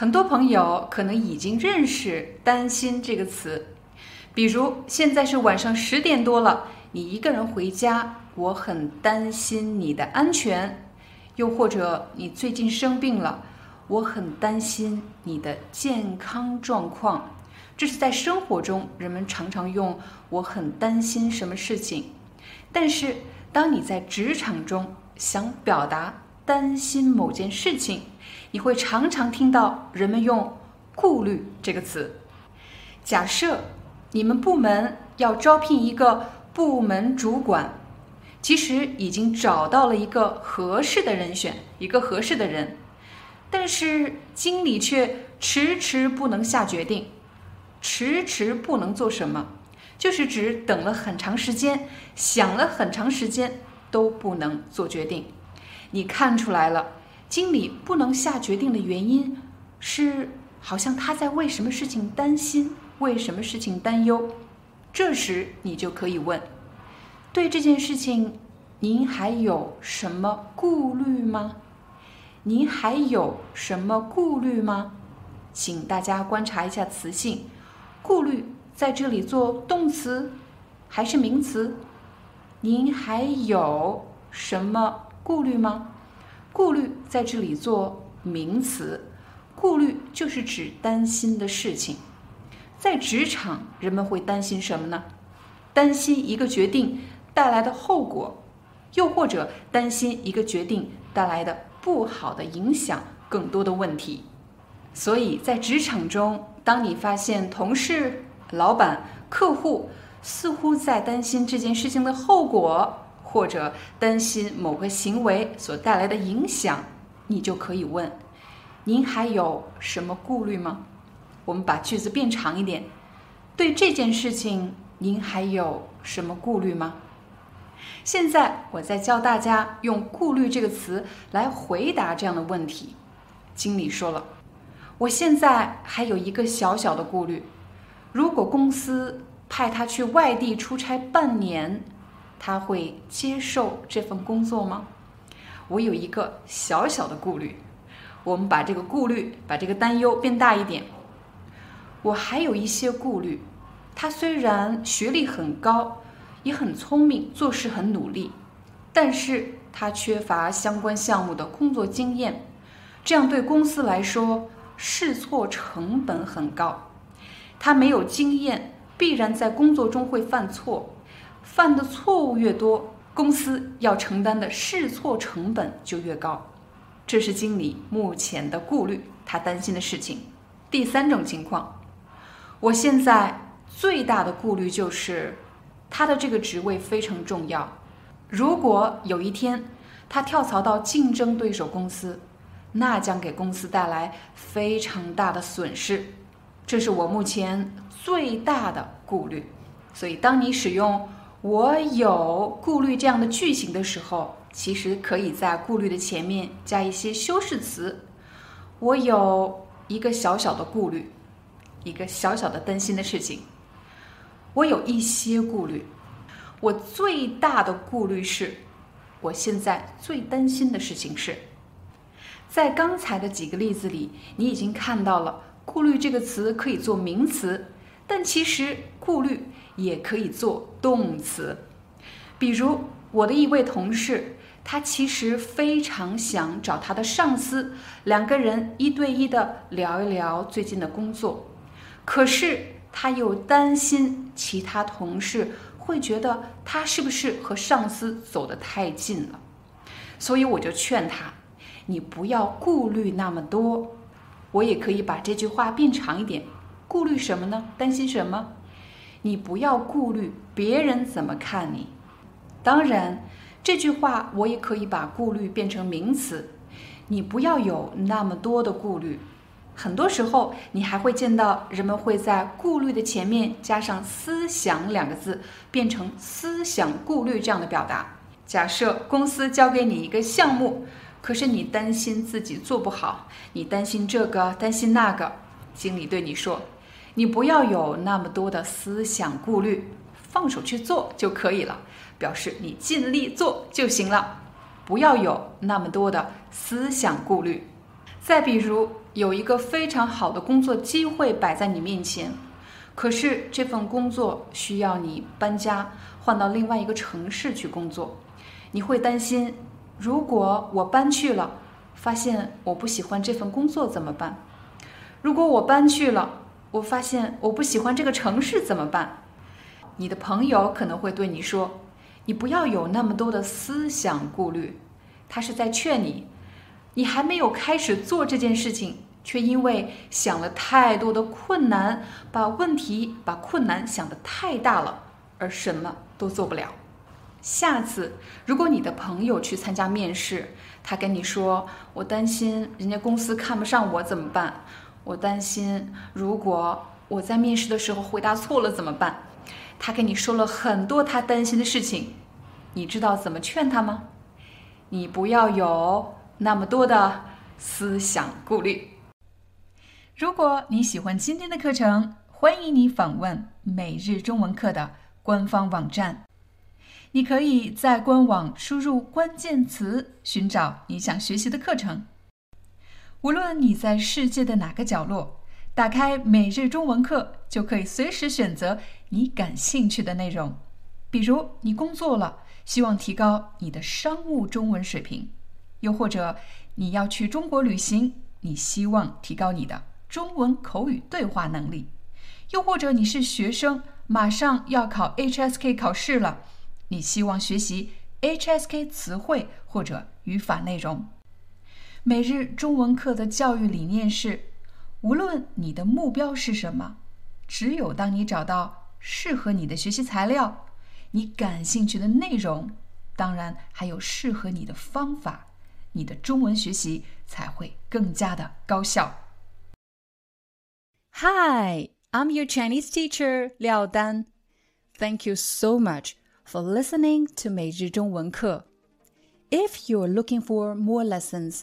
很多朋友可能已经认识“担心”这个词，比如现在是晚上十点多了，你一个人回家，我很担心你的安全；又或者你最近生病了，我很担心你的健康状况。这是在生活中人们常常用“我很担心什么事情”，但是当你在职场中想表达担心某件事情，你会常常听到人们用“顾虑”这个词。假设你们部门要招聘一个部门主管，其实已经找到了一个合适的人选，一个合适的人，但是经理却迟迟不能下决定，迟迟不能做什么，就是指等了很长时间，想了很长时间都不能做决定。你看出来了。经理不能下决定的原因是，好像他在为什么事情担心，为什么事情担忧。这时你就可以问：对这件事情，您还有什么顾虑吗？您还有什么顾虑吗？请大家观察一下词性，顾虑在这里做动词还是名词？您还有什么顾虑吗？顾虑在这里做名词，顾虑就是指担心的事情。在职场，人们会担心什么呢？担心一个决定带来的后果，又或者担心一个决定带来的不好的影响，更多的问题。所以在职场中，当你发现同事、老板、客户似乎在担心这件事情的后果，或者担心某个行为所带来的影响，你就可以问：“您还有什么顾虑吗？”我们把句子变长一点，对这件事情您还有什么顾虑吗？现在我在教大家用“顾虑”这个词来回答这样的问题。经理说了：“我现在还有一个小小的顾虑，如果公司派他去外地出差半年。”他会接受这份工作吗？我有一个小小的顾虑。我们把这个顾虑，把这个担忧变大一点。我还有一些顾虑。他虽然学历很高，也很聪明，做事很努力，但是他缺乏相关项目的工作经验，这样对公司来说试错成本很高。他没有经验，必然在工作中会犯错。犯的错误越多，公司要承担的试错成本就越高，这是经理目前的顾虑，他担心的事情。第三种情况，我现在最大的顾虑就是，他的这个职位非常重要，如果有一天他跳槽到竞争对手公司，那将给公司带来非常大的损失，这是我目前最大的顾虑。所以，当你使用。我有顾虑这样的句型的时候，其实可以在顾虑的前面加一些修饰词。我有一个小小的顾虑，一个小小的担心的事情。我有一些顾虑，我最大的顾虑是，我现在最担心的事情是。在刚才的几个例子里，你已经看到了“顾虑”这个词可以做名词，但其实顾虑。也可以做动词，比如我的一位同事，他其实非常想找他的上司，两个人一对一的聊一聊最近的工作，可是他又担心其他同事会觉得他是不是和上司走得太近了，所以我就劝他，你不要顾虑那么多。我也可以把这句话变长一点，顾虑什么呢？担心什么？你不要顾虑别人怎么看你。当然，这句话我也可以把顾虑变成名词。你不要有那么多的顾虑，很多时候，你还会见到人们会在“顾虑”的前面加上“思想”两个字，变成“思想顾虑”这样的表达。假设公司交给你一个项目，可是你担心自己做不好，你担心这个，担心那个，经理对你说：“你不要有那么多的思想顾虑，放手去做就可以了。”表示你尽力做就行了，不要有那么多的思想顾虑。再比如，有一个非常好的工作机会摆在你面前，可是这份工作需要你搬家，换到另外一个城市去工作。你会担心，如果我搬去了，发现我不喜欢这份工作怎么办？如果我搬去了，我发现我不喜欢这个城市怎么办？你的朋友可能会对你说：“你不要有那么多的思想顾虑。”他是在劝你。你还没有开始做这件事情，却因为想了太多的困难，把问题、把困难想得太大了，而什么都做不了。下次，如果你的朋友去参加面试，他跟你说：“我担心人家公司看不上我怎么办？我担心如果我在面试的时候回答错了怎么办？”他跟你说了很多他担心的事情，你知道怎么劝他吗？你不要有。那么多的思想顾虑。如果你喜欢今天的课程，欢迎你访问每日中文课的官方网站。你可以在官网输入关键词，寻找你想学习的课程。无论你在世界的哪个角落，打开每日中文课，就可以随时选择你感兴趣的内容。比如，你工作了，希望提高你的商务中文水平。又或者你要去中国旅行，你希望提高你的中文口语对话能力；又或者你是学生，马上要考 HSK 考试了，你希望学习 HSK 词汇或者语法内容。每日中文课的教育理念是：无论你的目标是什么，只有当你找到适合你的学习材料、你感兴趣的内容，当然还有适合你的方法。你的中文学习才会更加的高效。Hi, I'm your Chinese teacher Liao Dan. Thank you so much for listening to 每日中文课. If you're looking for more lessons,